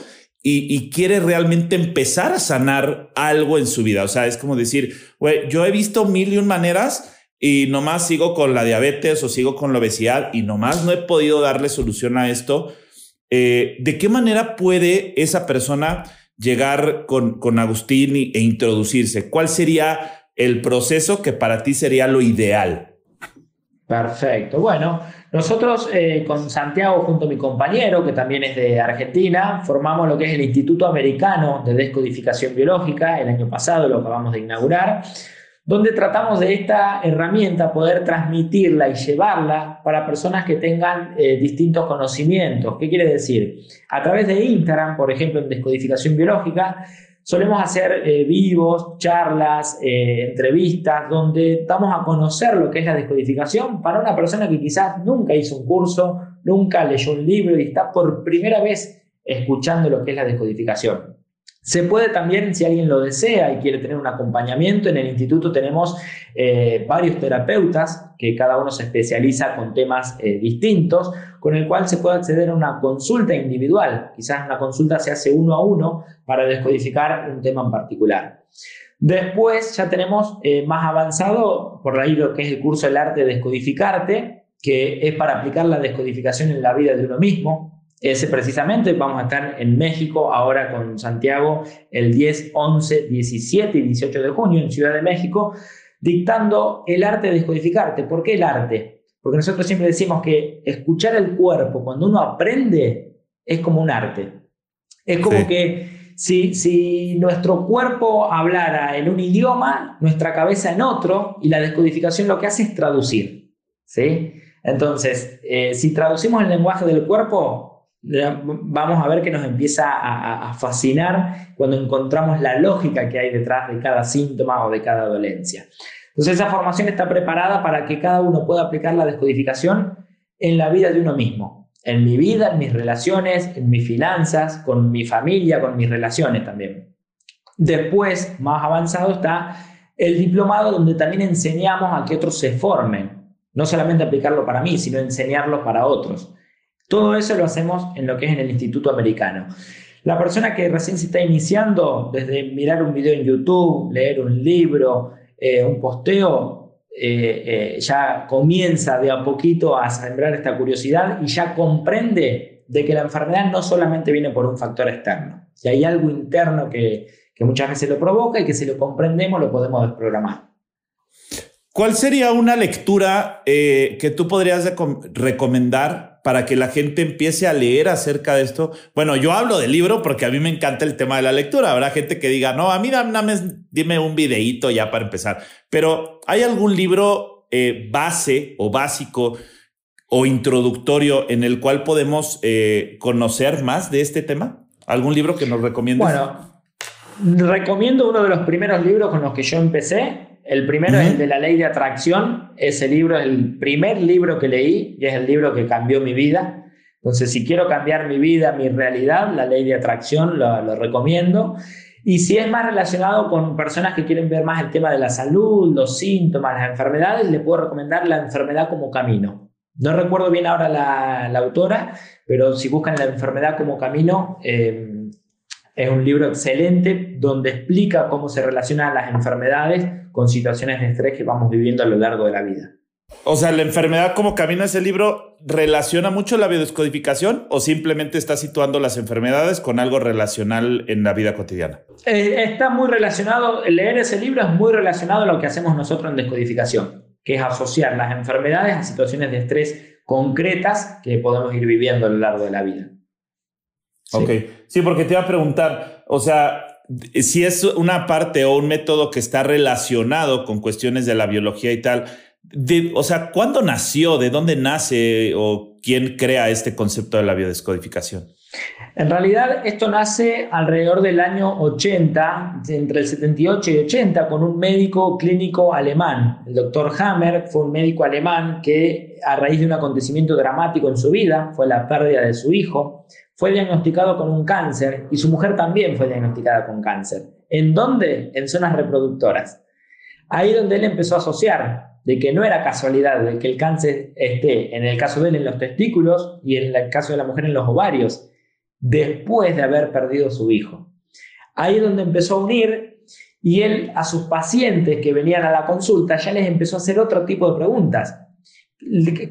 Y, quiere realmente empezar a sanar algo en su vida. O sea, es como decir, güey, yo he visto mil y un maneras y nomás sigo con la diabetes o sigo con la obesidad y nomás no he podido darle solución a esto. Eh, ¿De qué manera puede esa persona llegar con, con Agustín e introducirse? ¿Cuál sería el proceso que para ti sería lo ideal? Perfecto. Bueno, nosotros eh, con Santiago, junto a mi compañero, que también es de Argentina, formamos lo que es el Instituto Americano de Descodificación Biológica. El año pasado lo acabamos de inaugurar donde tratamos de esta herramienta poder transmitirla y llevarla para personas que tengan eh, distintos conocimientos. ¿Qué quiere decir? A través de Instagram, por ejemplo, en Descodificación Biológica, solemos hacer eh, vivos, charlas, eh, entrevistas, donde damos a conocer lo que es la descodificación para una persona que quizás nunca hizo un curso, nunca leyó un libro y está por primera vez escuchando lo que es la descodificación. Se puede también, si alguien lo desea y quiere tener un acompañamiento, en el instituto tenemos eh, varios terapeutas que cada uno se especializa con temas eh, distintos, con el cual se puede acceder a una consulta individual. Quizás una consulta se hace uno a uno para descodificar un tema en particular. Después ya tenemos eh, más avanzado, por ahí lo que es el curso del arte de descodificarte, que es para aplicar la descodificación en la vida de uno mismo, ese precisamente vamos a estar en México ahora con Santiago el 10, 11, 17 y 18 de junio en Ciudad de México, dictando el arte de descodificarte. ¿Por qué el arte? Porque nosotros siempre decimos que escuchar el cuerpo cuando uno aprende es como un arte. Es como que si, si, nuestro cuerpo hablara en un idioma, nuestra cabeza en otro, y la descodificación lo que hace es traducir. ¿sí? Entonces, eh, si traducimos el lenguaje del cuerpo, vamos a ver que nos empieza a, fascinar cuando encontramos la lógica que hay detrás de cada síntoma o de cada dolencia. Entonces esa formación está preparada para que cada uno pueda aplicar la descodificación en la vida de uno mismo, en mi vida, en mis relaciones, en mis finanzas, con mi familia, con mis relaciones también. Después, más avanzado está el diplomado donde también enseñamos a que otros se formen, no solamente aplicarlo para mí, sino enseñarlo para otros. Todo eso lo hacemos en lo que es en el Instituto Americano. La persona que recién se está iniciando, desde mirar un video en YouTube, leer un libro, eh, un posteo, eh, eh, ya comienza de a poquito a sembrar esta curiosidad y ya comprende de que la enfermedad no solamente viene por un factor externo, que hay algo interno que, que muchas veces lo provoca y que si lo comprendemos lo podemos desprogramar. ¿Cuál sería una lectura que tú podrías recomendar para que la gente empiece a leer acerca de esto. Bueno, yo hablo del libro porque a mí me encanta el tema de la lectura. Habrá gente que diga, no, a mí dame, dime un videíto ya para empezar. Pero ¿hay algún libro eh, base o básico o introductorio en el cual podemos eh, conocer más de este tema? ¿Algún libro que nos recomiendes? Bueno, recomiendo uno de los primeros libros con los que yo empecé, el primero es el de la ley de atracción. Ese libro es el primer libro que leí y es el libro que cambió mi vida. Entonces, si quiero cambiar mi vida, mi realidad, la ley de atracción lo, recomiendo. Y si es más relacionado con personas que quieren ver más el tema de la salud, los síntomas, las enfermedades, le puedo recomendar La enfermedad como camino. No recuerdo bien ahora la, autora, pero si buscan La enfermedad como camino, eh, es un libro excelente donde explica cómo se relacionan las enfermedades con situaciones de estrés que vamos viviendo a lo largo de la vida. O sea, la enfermedad como camina ese libro relaciona mucho la biodescodificación o simplemente está situando las enfermedades con algo relacional en la vida cotidiana. Eh, está muy relacionado, leer ese libro es muy relacionado a lo que hacemos nosotros en descodificación, que es asociar las enfermedades a situaciones de estrés concretas que podemos ir viviendo a lo largo de la vida. Ok, sí, porque te iba a preguntar, o sea, si es una parte o un método que está relacionado con cuestiones de la biología y tal, o sea, ¿cuándo nació? ¿De dónde nace o quién crea este concepto de la biodescodificación? En realidad esto nace alrededor del año 80, entre el 78 y 80, con un médico clínico alemán. El doctor Hammer fue un médico alemán que a raíz de un acontecimiento dramático en su vida, fue la pérdida de su hijo, fue diagnosticado con un cáncer y su mujer también fue diagnosticada con cáncer. ¿En dónde? En zonas reproductoras. Ahí donde él empezó a asociar de que no era casualidad de que el cáncer esté, en el caso de él, en los testículos y en el caso de la mujer en los ovarios, después de haber perdido su hijo. Ahí es donde empezó a unir y él a sus pacientes que venían a la consulta ya les empezó a hacer otro tipo de preguntas.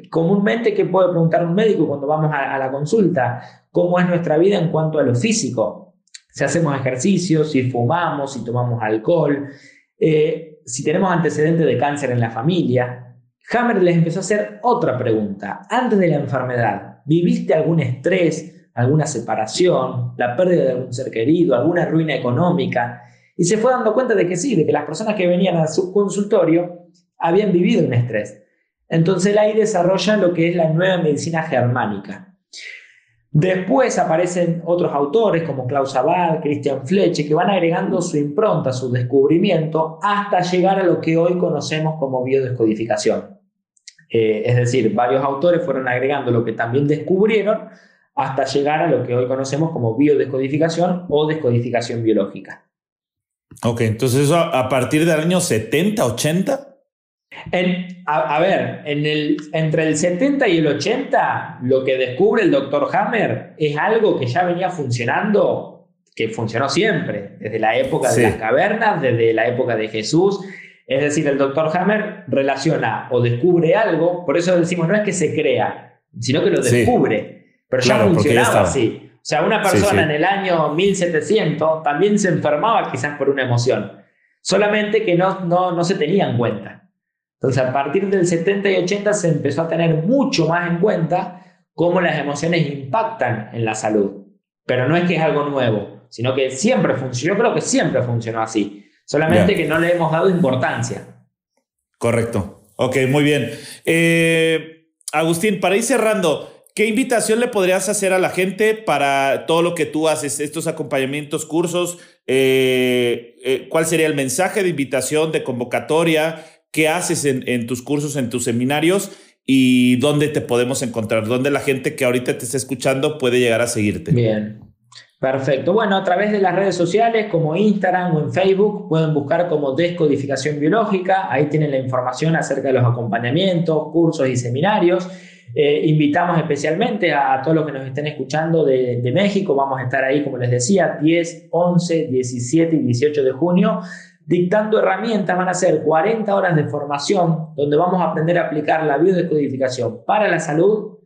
Comúnmente, ¿qué puede preguntar un médico cuando vamos a, la consulta? ¿Cómo es nuestra vida en cuanto a lo físico? Si hacemos ejercicios, si fumamos, si tomamos alcohol, eh, si tenemos antecedentes de cáncer en la familia. Hammer les empezó a hacer otra pregunta. Antes de la enfermedad, ¿viviste algún estrés? alguna separación, la pérdida de algún ser querido, alguna ruina económica. Y se fue dando cuenta de que sí, de que las personas que venían a su consultorio habían vivido un estrés. Entonces él ahí desarrolla lo que es la nueva medicina germánica. Después aparecen otros autores como Klaus Abad, Christian Fleche, que van agregando su impronta, su descubrimiento, hasta llegar a lo que hoy conocemos como biodescodificación. Eh, es decir, varios autores fueron agregando lo que también descubrieron hasta llegar a lo que hoy conocemos como biodescodificación o descodificación biológica. Ok, entonces eso a partir del año 70, 80? A, ver, en el, entre el 70 y el 80, lo que descubre el doctor Hammer es algo que ya venía funcionando, que funcionó siempre, desde la época de las cavernas, desde la época de Jesús. Es decir, el doctor Hammer relaciona o descubre algo, por eso decimos no es que se crea, sino que lo descubre. Pero ya funcionaba así. O sea, una persona en el año 1700 también se enfermaba quizás por una emoción, solamente que no, no, no se tenía en cuenta. Entonces, a partir del 70 y 80 se empezó a tener mucho más en cuenta cómo las emociones impactan en la salud. Pero no es que es algo nuevo, sino que siempre funcionó. Yo creo que siempre funcionó así, solamente que no le hemos dado importancia. Correcto. Ok, muy bien. Eh, Agustín, para ir cerrando, ¿Qué invitación le podrías hacer a la gente para todo lo que tú haces, estos acompañamientos, cursos? Eh, eh, ¿Cuál sería el mensaje de invitación, de convocatoria? ¿Qué haces en, tus cursos, en tus seminarios? ¿Y dónde te podemos encontrar? ¿Dónde la gente que ahorita te está escuchando puede llegar a seguirte? Bien, Perfecto. Bueno, a través de las redes sociales como Instagram o en Facebook pueden buscar como Descodificación Biológica. Ahí tienen la información acerca de los acompañamientos, cursos y seminarios. Eh, invitamos especialmente a, todos los que nos estén escuchando de, México. Vamos a estar ahí, como les decía, 10, 11, 17 y 18 de junio dictando herramientas. Van a ser 40 horas de formación donde vamos a aprender a aplicar la biodescodificación para la salud,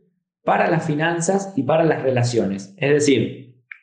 para las finanzas y para las relaciones. Es decir,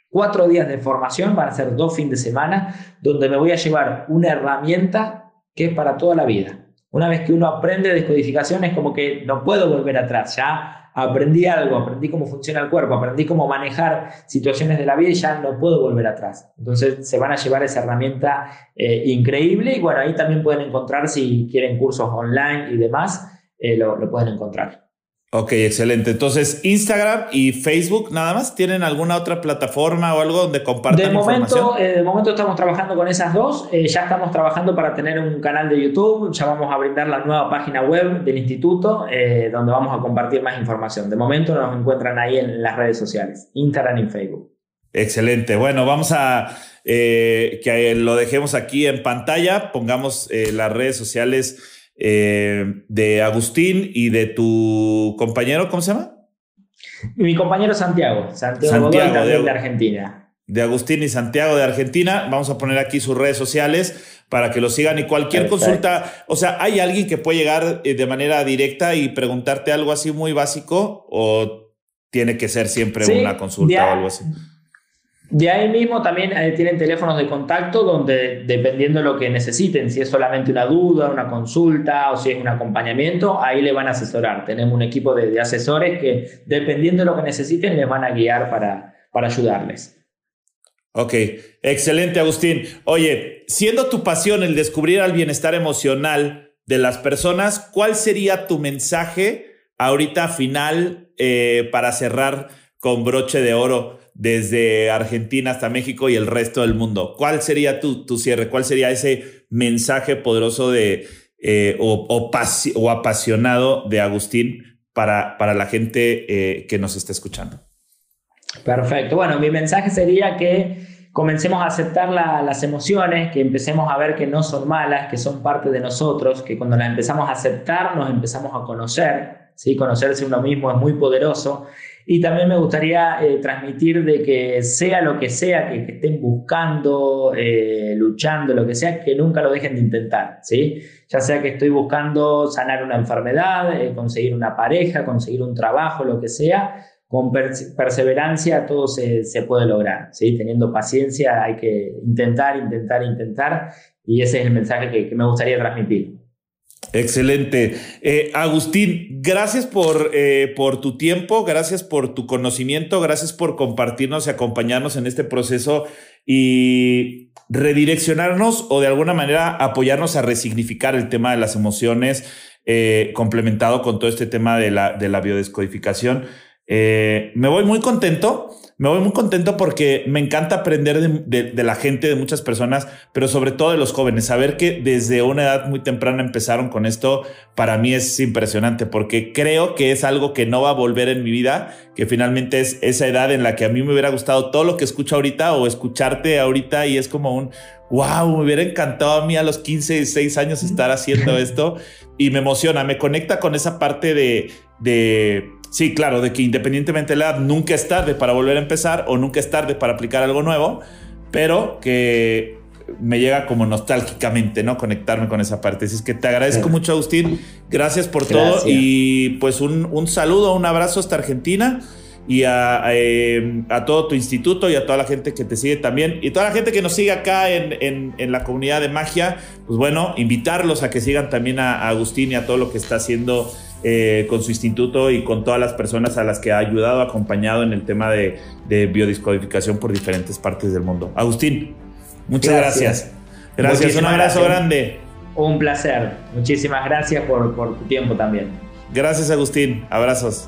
cuatro días de formación, van a ser dos fines de semana, donde me voy a llevar una herramienta que es para toda la vida. Una vez que uno aprende descodificación es como que no puedo volver atrás, ya aprendí algo, aprendí cómo funciona el cuerpo, aprendí cómo manejar situaciones de la vida y ya no puedo volver atrás. Entonces se van a llevar esa herramienta eh, increíble y bueno, ahí también pueden encontrar si quieren cursos online y demás, eh, lo pueden encontrar. Ok, excelente. Entonces, Instagram y Facebook, nada más, ¿tienen alguna otra plataforma o algo donde compartan de momento, eh, de momento estamos trabajando con esas dos. Eh, ya estamos trabajando para tener un canal de YouTube. Ya vamos a brindar la nueva página web del instituto, eh, donde vamos a compartir más información. De momento nos encuentran ahí en las redes sociales, Instagram y Facebook. Excelente. Bueno, vamos a que lo dejemos aquí en pantalla. Pongamos las redes sociales eh, de Agustín y de tu compañero, ¿cómo se llama? Mi compañero Santiago, Santiago, de, Argentina. De Agustín y Santiago de Argentina. Vamos a poner aquí sus redes sociales para que lo sigan y cualquier consulta, o sea, ¿hay alguien que puede llegar eh, de manera directa y preguntarte algo así muy básico o tiene que ser siempre una consulta o algo así? De ahí mismo también eh, tienen teléfonos de contacto donde dependiendo de lo que necesiten, si es solamente una duda, una consulta o si es un acompañamiento, ahí le van a asesorar. Tenemos un equipo de, asesores que dependiendo de lo que necesiten les van a guiar para, para ayudarles. Ok, excelente Agustín. Oye, siendo tu pasión el descubrir al bienestar emocional de las personas, ¿cuál sería tu mensaje ahorita final eh, para cerrar con broche de oro desde Argentina hasta México y el resto del mundo? ¿Cuál sería tu, tu cierre? ¿Cuál sería ese mensaje poderoso de, eh, o, o, apasionado de Agustín para, para la gente eh, que nos está escuchando? Perfecto. Bueno, mi mensaje sería que comencemos a aceptar las emociones, que empecemos a ver que no son malas, que son parte de nosotros, que cuando las empezamos a aceptar nos empezamos a conocer, ¿sí? conocerse uno mismo es muy poderoso. Y también me gustaría eh, transmitir de que sea lo que sea que, estén buscando, eh, luchando, lo que sea, que nunca lo dejen de intentar, ¿sí? Ya sea que estoy buscando sanar una enfermedad, eh, conseguir una pareja, conseguir un trabajo, lo que sea, con perseverancia todo se, puede lograr, ¿sí? Teniendo paciencia hay que intentar, intentar, intentar y ese es el mensaje que, me gustaría transmitir. Excelente. Eh, Agustín, gracias por, eh, por tu tiempo, gracias por tu conocimiento, gracias por compartirnos y acompañarnos en este proceso y redireccionarnos o de alguna manera apoyarnos a resignificar el tema de las emociones, eh, complementado con todo este tema de la, de la biodescodificación. Me voy muy contento, me voy muy contento porque me encanta aprender de, la gente, de muchas personas, pero sobre todo de los jóvenes. Saber que desde una edad muy temprana empezaron con esto, para mí es impresionante porque creo que es algo que no va a volver en mi vida, que finalmente es esa edad en la que a mí me hubiera gustado todo lo que escucho ahorita o escucharte ahorita y es como un, wow, me hubiera encantado a mí a los 15, 16 años estar haciendo esto y me emociona, me conecta con esa parte de, de Sí, claro, de que independientemente de la edad, nunca es tarde para volver a empezar o nunca es tarde para aplicar algo nuevo, pero que me llega como nostálgicamente, ¿no? Conectarme con esa parte. Así es que te agradezco mucho, Agustín. Gracias por todo y pues un, saludo, un abrazo hasta Argentina y eh, a, todo tu instituto y a toda la gente que te sigue también y toda la gente que nos sigue acá en, la comunidad de magia, pues bueno, invitarlos a que sigan también a Agustín y a todo lo que está haciendo eh, con su instituto y con todas las personas a las que ha ayudado, acompañado en el tema de, biodiscodificación por diferentes partes del mundo. Agustín, muchas gracias. Gracias, un abrazo grande. Un placer. Muchísimas gracias por, por tu tiempo también. Gracias, Agustín. Abrazos.